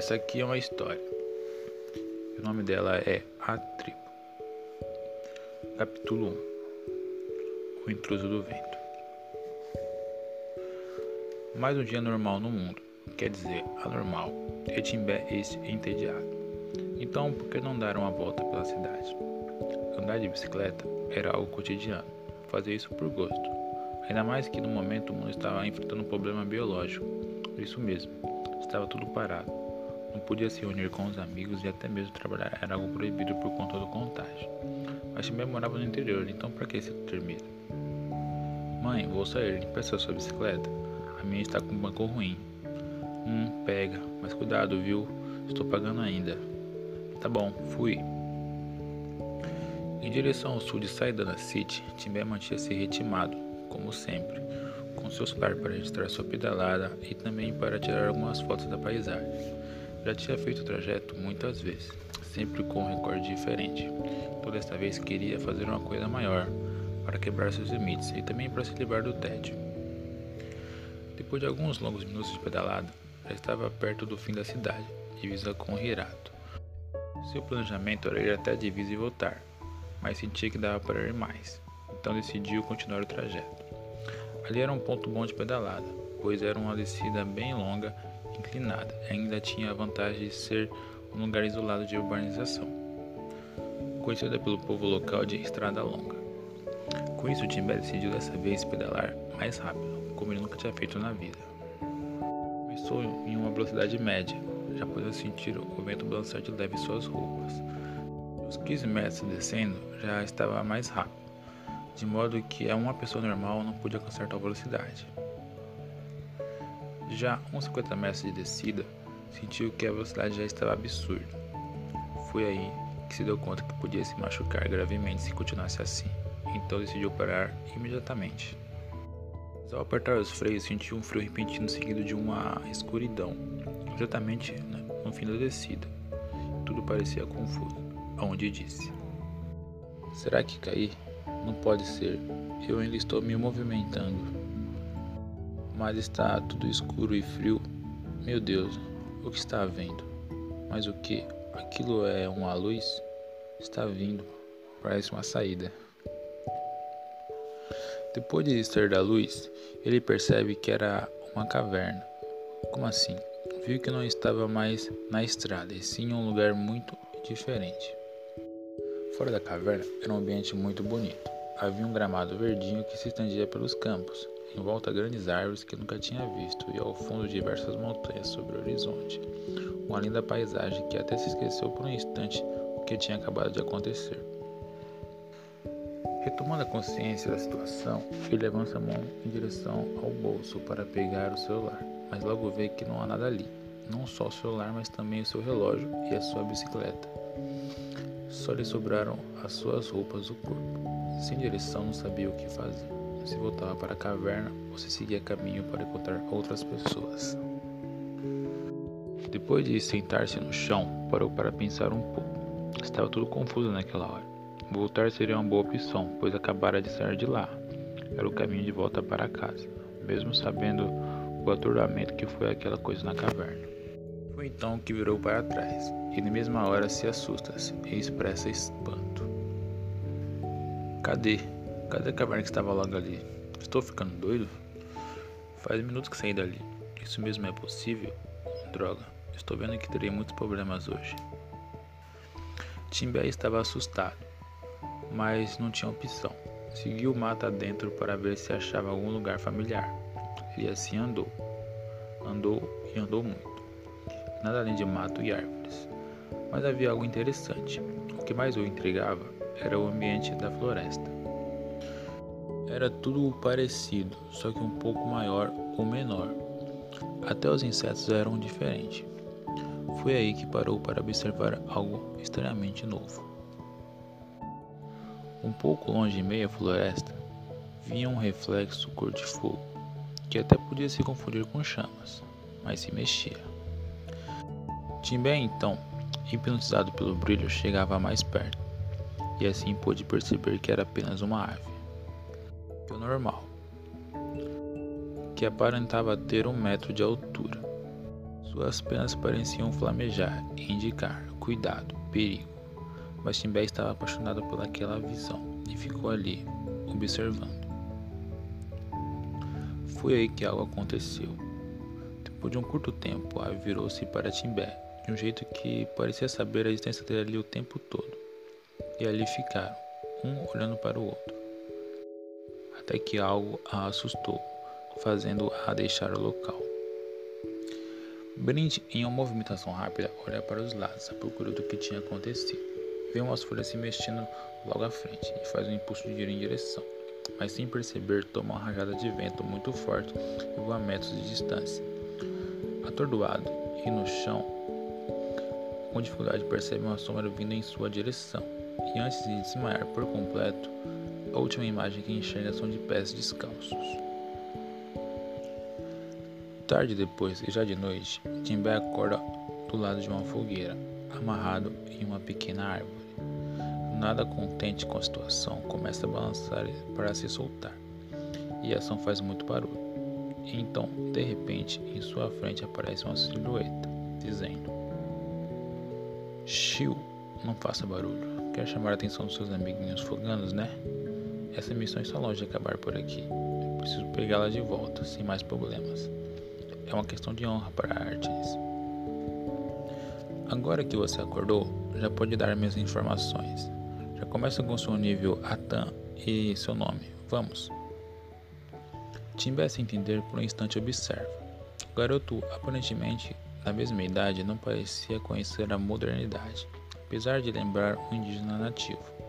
Essa aqui é uma história. O nome dela é A Tribo. Capítulo 1 O intruso do vento. Mais um dia normal no mundo, quer dizer, anormal, e Timbé este entediado. Então, por que não dar uma volta pela cidade? Andar de bicicleta era algo cotidiano, fazer isso por gosto. Ainda mais que no momento o mundo estava enfrentando um problema biológico. Isso mesmo, estava tudo parado. Não podia se reunir com os amigos e até mesmo trabalhar era algo proibido por conta do contágio. Mas também morava no interior, então para que se ter medo? Mãe, vou sair, empresta sua bicicleta. A minha está com um banco ruim. Hum, pega, mas cuidado, viu? Estou pagando ainda. Tá bom, fui. Em direção ao sul de Saidana City, Timbé mantinha-se retimado, como sempre, com seu celular para registrar sua pedalada e também para tirar algumas fotos da paisagem. Já tinha feito o trajeto muitas vezes, sempre com um recorde diferente. Toda esta vez queria fazer uma coisa maior, para quebrar seus limites e também para se livrar do tédio. Depois de alguns longos minutos de pedalada, já estava perto do fim da cidade, divisa com Hirato. Seu planejamento era ir até a divisa e voltar, mas sentia que dava para ir mais, então decidiu continuar o trajeto. Ali era um ponto bom de pedalada, pois era uma descida bem longa inclinada, ainda tinha a vantagem de ser um lugar isolado de urbanização, conhecida pelo povo local de Estrada Longa. Com isso, Timbé decidiu dessa vez pedalar mais rápido, como ele nunca tinha feito na vida. Começou em uma velocidade média, já podendo sentir o vento balançar de leve suas roupas. Os 15 metros descendo já estava mais rápido, de modo que uma pessoa normal não podia alcançar tal velocidade. Já uns 50 metros de descida, sentiu que a velocidade já estava absurda. Foi aí que se deu conta que podia se machucar gravemente se continuasse assim, então decidiu parar imediatamente. Mas ao apertar os freios, sentiu um frio repentino seguido de uma escuridão, exatamente no fim da descida. Tudo parecia confuso, aonde disse: Será que caí? Não pode ser. Eu ainda estou me movimentando mas está tudo escuro e frio. Meu Deus, o que está havendo? Mas o que? Aquilo é uma luz? Está vindo, parece uma saída. Depois de estar da luz, ele percebe que era uma caverna. Como assim? Viu que não estava mais na estrada, e sim em um lugar muito diferente. Fora da caverna era um ambiente muito bonito. Havia um gramado verdinho que se estendia pelos campos, em volta grandes árvores que nunca tinha visto e ao fundo diversas montanhas sobre o horizonte. Uma linda paisagem que até se esqueceu por um instante o que tinha acabado de acontecer. Retomando a consciência da situação, ele avança a mão em direção ao bolso para pegar o celular, mas logo vê que não há nada ali. Não só o celular, mas também o seu relógio e a sua bicicleta. Só lhe sobraram as suas roupas do corpo. Sem direção, não sabia o que fazer se voltava para a caverna ou se seguia caminho para encontrar outras pessoas. Depois de sentar-se no chão, parou para pensar um pouco. Estava tudo confuso naquela hora. Voltar seria uma boa opção, pois acabara de sair de lá. Era o caminho de volta para casa, mesmo sabendo o atordoamento que foi aquela coisa na caverna. Foi então que virou para trás, e na mesma hora se assusta-se e expressa espanto. Cadê? Cadê a caverna que estava logo ali? Estou ficando doido? Faz minutos que saí dali. Isso mesmo é possível? Droga, estou vendo que terei muitos problemas hoje. Timbé estava assustado, mas não tinha opção. Seguiu o mato adentro para ver se achava algum lugar familiar. E assim andou. Andou e andou muito. Nada além de mato e árvores. Mas havia algo interessante. O que mais o intrigava era o ambiente da floresta. Era tudo parecido, só que um pouco maior ou menor. Até os insetos eram diferentes. Foi aí que parou para observar algo estranhamente novo. Um pouco longe em meia floresta, vinha um reflexo cor de fogo, que até podia se confundir com chamas, mas se mexia. Timbé então, hipnotizado pelo brilho, chegava mais perto, e assim pôde perceber que era apenas uma árvore o normal, que aparentava ter um metro de altura. Suas penas pareciam flamejar e indicar cuidado, perigo. Mas Timbé estava apaixonado pelaquela visão e ficou ali, observando. Foi aí que algo aconteceu. Depois de um curto tempo, a virou-se para Timbé, de um jeito que parecia saber a existência dele ali o tempo todo. E ali ficaram, um olhando para o outro. Até que algo a assustou, fazendo-a deixar o local. Brinde, em uma movimentação rápida, olha para os lados à procura do que tinha acontecido. Vê umas folhas se mexendo logo à frente e faz um impulso de ir em direção, mas sem perceber toma uma rajada de vento muito forte e voa metros de distância. Atordoado e no chão, com dificuldade percebe uma sombra vindo em sua direção e antes de desmaiar por completo, a última imagem que enxerga são de pés descalços. Tarde depois, e já de noite, Timbé acorda do lado de uma fogueira, amarrado em uma pequena árvore. Nada contente com a situação, começa a balançar para se soltar, e a ação faz muito barulho. Então, de repente, em sua frente aparece uma silhueta, dizendo: Chiu, não faça barulho. Quer chamar a atenção dos seus amiguinhos foganos, né? Essa missão está longe de acabar por aqui. Preciso pegá-la de volta, sem mais problemas é uma questão de honra para Artes. Agora que você acordou, já pode dar minhas informações. Já começa com seu nível Atan e seu nome. Vamos. Timbé se entender por um instante observa. O garoto, aparentemente da mesma idade, não parecia conhecer a modernidade, apesar de lembrar um indígena nativo.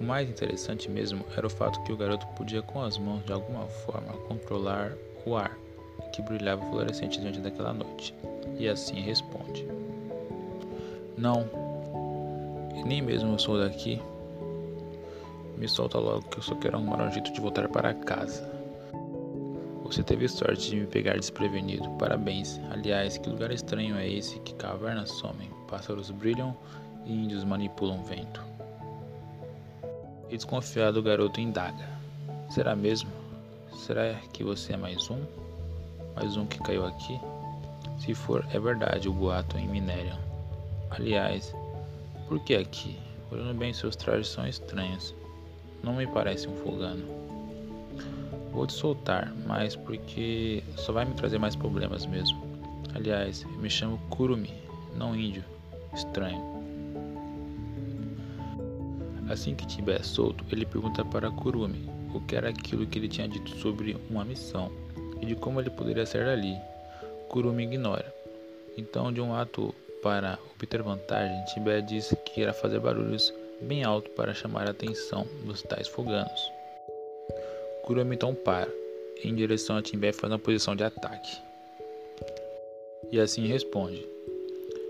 O mais interessante mesmo era o fato que o garoto podia com as mãos de alguma forma controlar o ar que brilhava fluorescente diante daquela noite, e assim responde: Não, nem mesmo eu sou daqui. Me solta logo que eu só quero arrumar um jeito de voltar para casa. Você teve sorte de me pegar desprevenido. Parabéns. Aliás, que lugar estranho é esse que cavernas somem, pássaros brilham e índios manipulam vento. E desconfiado, o garoto indaga: Será mesmo? Será que você é mais um? mais um que caiu aqui? Se for, é verdade o boato em Minério. Aliás, por que aqui? Olhando bem, seus trajes são estranhos. Não me parece um fogano. Vou te soltar, mas porque só vai me trazer mais problemas mesmo. Aliás, me chamo Kurumi, não índio. Estranho. Assim que tiver solto, ele pergunta para Kurumi o que era aquilo que ele tinha dito sobre uma missão e de como ele poderia sair dali. Kurumi ignora. Então, de um ato para obter vantagem, Tibé diz que irá fazer barulhos bem alto para chamar a atenção dos tais foganos. Kurumi então para, em direção a Timbé faz uma posição de ataque. E assim responde: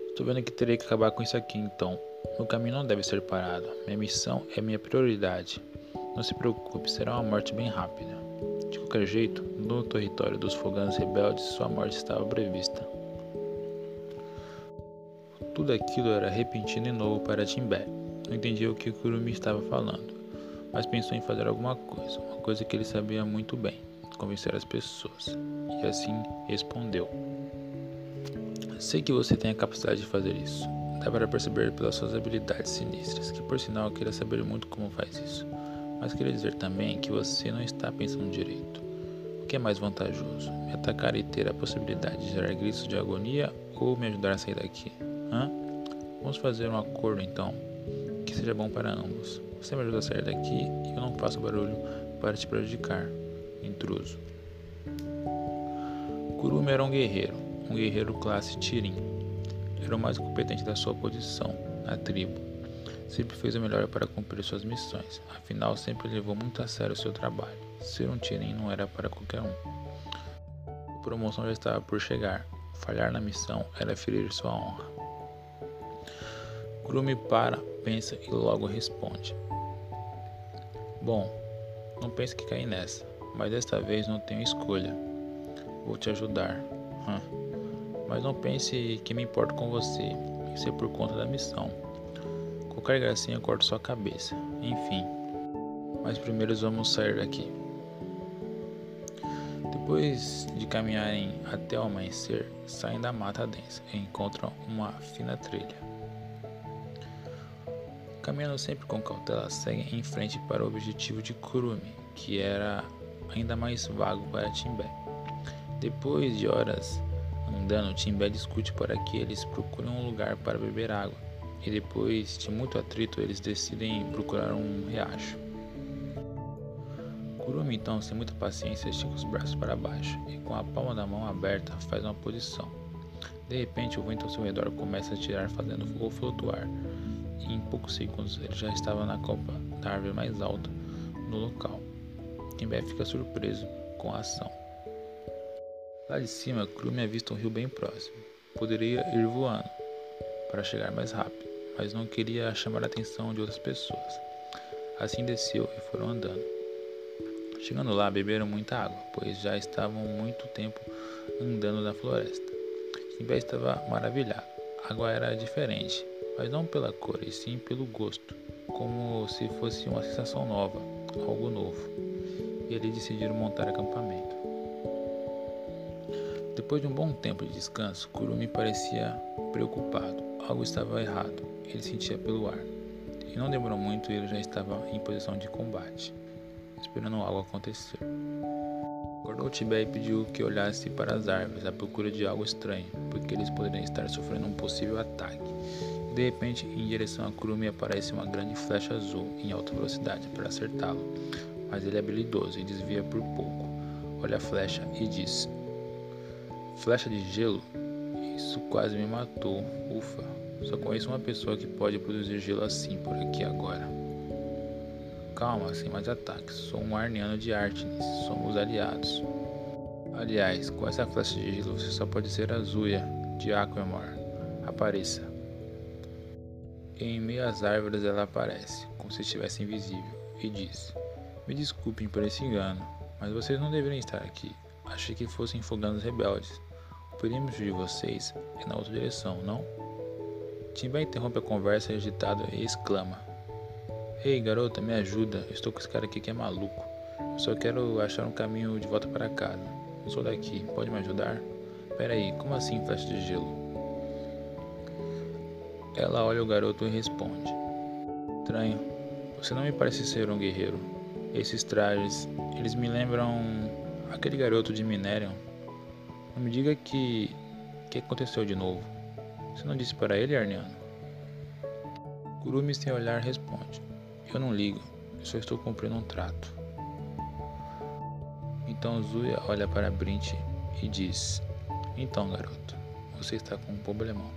Estou vendo que terei que acabar com isso aqui então. Meu caminho não deve ser parado. Minha missão é minha prioridade. Não se preocupe, será uma morte bem rápida. De qualquer jeito, no território dos foganos rebeldes, sua morte estava prevista. Tudo aquilo era repentino e novo para Timbé. Não entendia o que Kurumi estava falando, mas pensou em fazer alguma coisa, uma coisa que ele sabia muito bem: convencer as pessoas. E assim respondeu: Sei que você tem a capacidade de fazer isso. Dá para perceber pelas suas habilidades sinistras, que por sinal eu queria saber muito como faz isso. Mas queria dizer também que você não está pensando direito. O que é mais vantajoso? Me atacar e ter a possibilidade de gerar gritos de agonia ou me ajudar a sair daqui? Hã? Vamos fazer um acordo então, que seja bom para ambos. Você me ajuda a sair daqui e eu não faço barulho para te prejudicar, intruso. Kurumi era um guerreiro, um guerreiro classe Tirin. Era o mais competente da sua posição na tribo Sempre fez o melhor para cumprir suas missões, afinal sempre levou muito a sério seu trabalho. Ser um Tirin não era para qualquer um. A promoção já estava por chegar. Falhar na missão era ferir sua honra. Kurumi para, pensa e logo responde. Bom, não pense que caí nessa, mas desta vez não tenho escolha. Vou te ajudar. Hum. Mas não pense que me importo com você. Isso é por conta da missão. Qualquer gracinha corta sua cabeça. Enfim. Mas primeiro vamos sair daqui. Depois de caminharem até o amanhecer, saem da mata densa e encontram uma fina trilha. Caminhando sempre com cautela, seguem em frente para o objetivo de Kurumi, que era ainda mais vago para Timbé. Depois de horas andando, Timbé discute para que eles procurem um lugar para beber água, e depois de muito atrito, eles decidem procurar um riacho. Kurumi então, sem muita paciência, estica os braços para baixo e com a palma da mão aberta faz uma posição. De repente, o vento ao seu redor começa a tirar, fazendo o flutuar, e em poucos segundos ele já estava na copa da árvore mais alta no local. Timbé fica surpreso com a ação. Lá de cima, Kurumi avista um rio bem próximo. Poderia ir voando para chegar mais rápido, mas não queria chamar a atenção de outras pessoas. Assim desceu e foram andando. Chegando lá, beberam muita água, pois já estavam muito tempo andando na floresta. Simba estava maravilhado. A água era diferente, mas não pela cor, e sim pelo gosto, como se fosse uma sensação nova, algo novo. E eles decidiram montar acampamento. Depois de um bom tempo de descanso, Kurumi parecia preocupado. Algo estava errado, ele sentia pelo ar. E não demorou muito ele já estava em posição de combate esperando algo acontecer. Acordou Tibé e pediu que olhasse para as árvores à procura de algo estranho, porque eles poderiam estar sofrendo um possível ataque. De repente, em direção a Kurumi aparece uma grande flecha azul em alta velocidade para acertá-lo, mas ele é habilidoso e desvia por pouco. Olha a flecha e diz: Flecha de gelo? Isso quase me matou. Ufa, só conheço uma pessoa que pode produzir gelo assim por aqui agora. Calma, sem mais ataques. Sou um Arniano de Artemis. Somos aliados. Aliás, com essa flecha de gelo você só pode ser a Zuya, de Aquemor. Apareça. Em meio às árvores ela aparece, como se estivesse invisível, e diz: Me desculpem por esse engano, mas vocês não deveriam estar aqui. Achei que fossem foganos rebeldes. Perímetro de vocês é na outra direção, não? Timba interrompe a conversa agitado e exclama: Ei, garota, me ajuda. estou com esse cara aqui que é maluco. Eu só quero achar um caminho de volta para casa. Eu sou daqui. Pode me ajudar? Pera aí, como assim flecha de gelo? Ela olha o garoto e responde: Estranho. Você não me parece ser um guerreiro. Esses trajes, eles me lembram aquele garoto de Minerion. Não me diga que que aconteceu de novo. Você não disse para ele, Arniano? Kurumi sem olhar responde: eu não ligo, eu só estou cumprindo um trato. Então Zuya olha para Brint e diz: Então, garoto, você está com um problemão.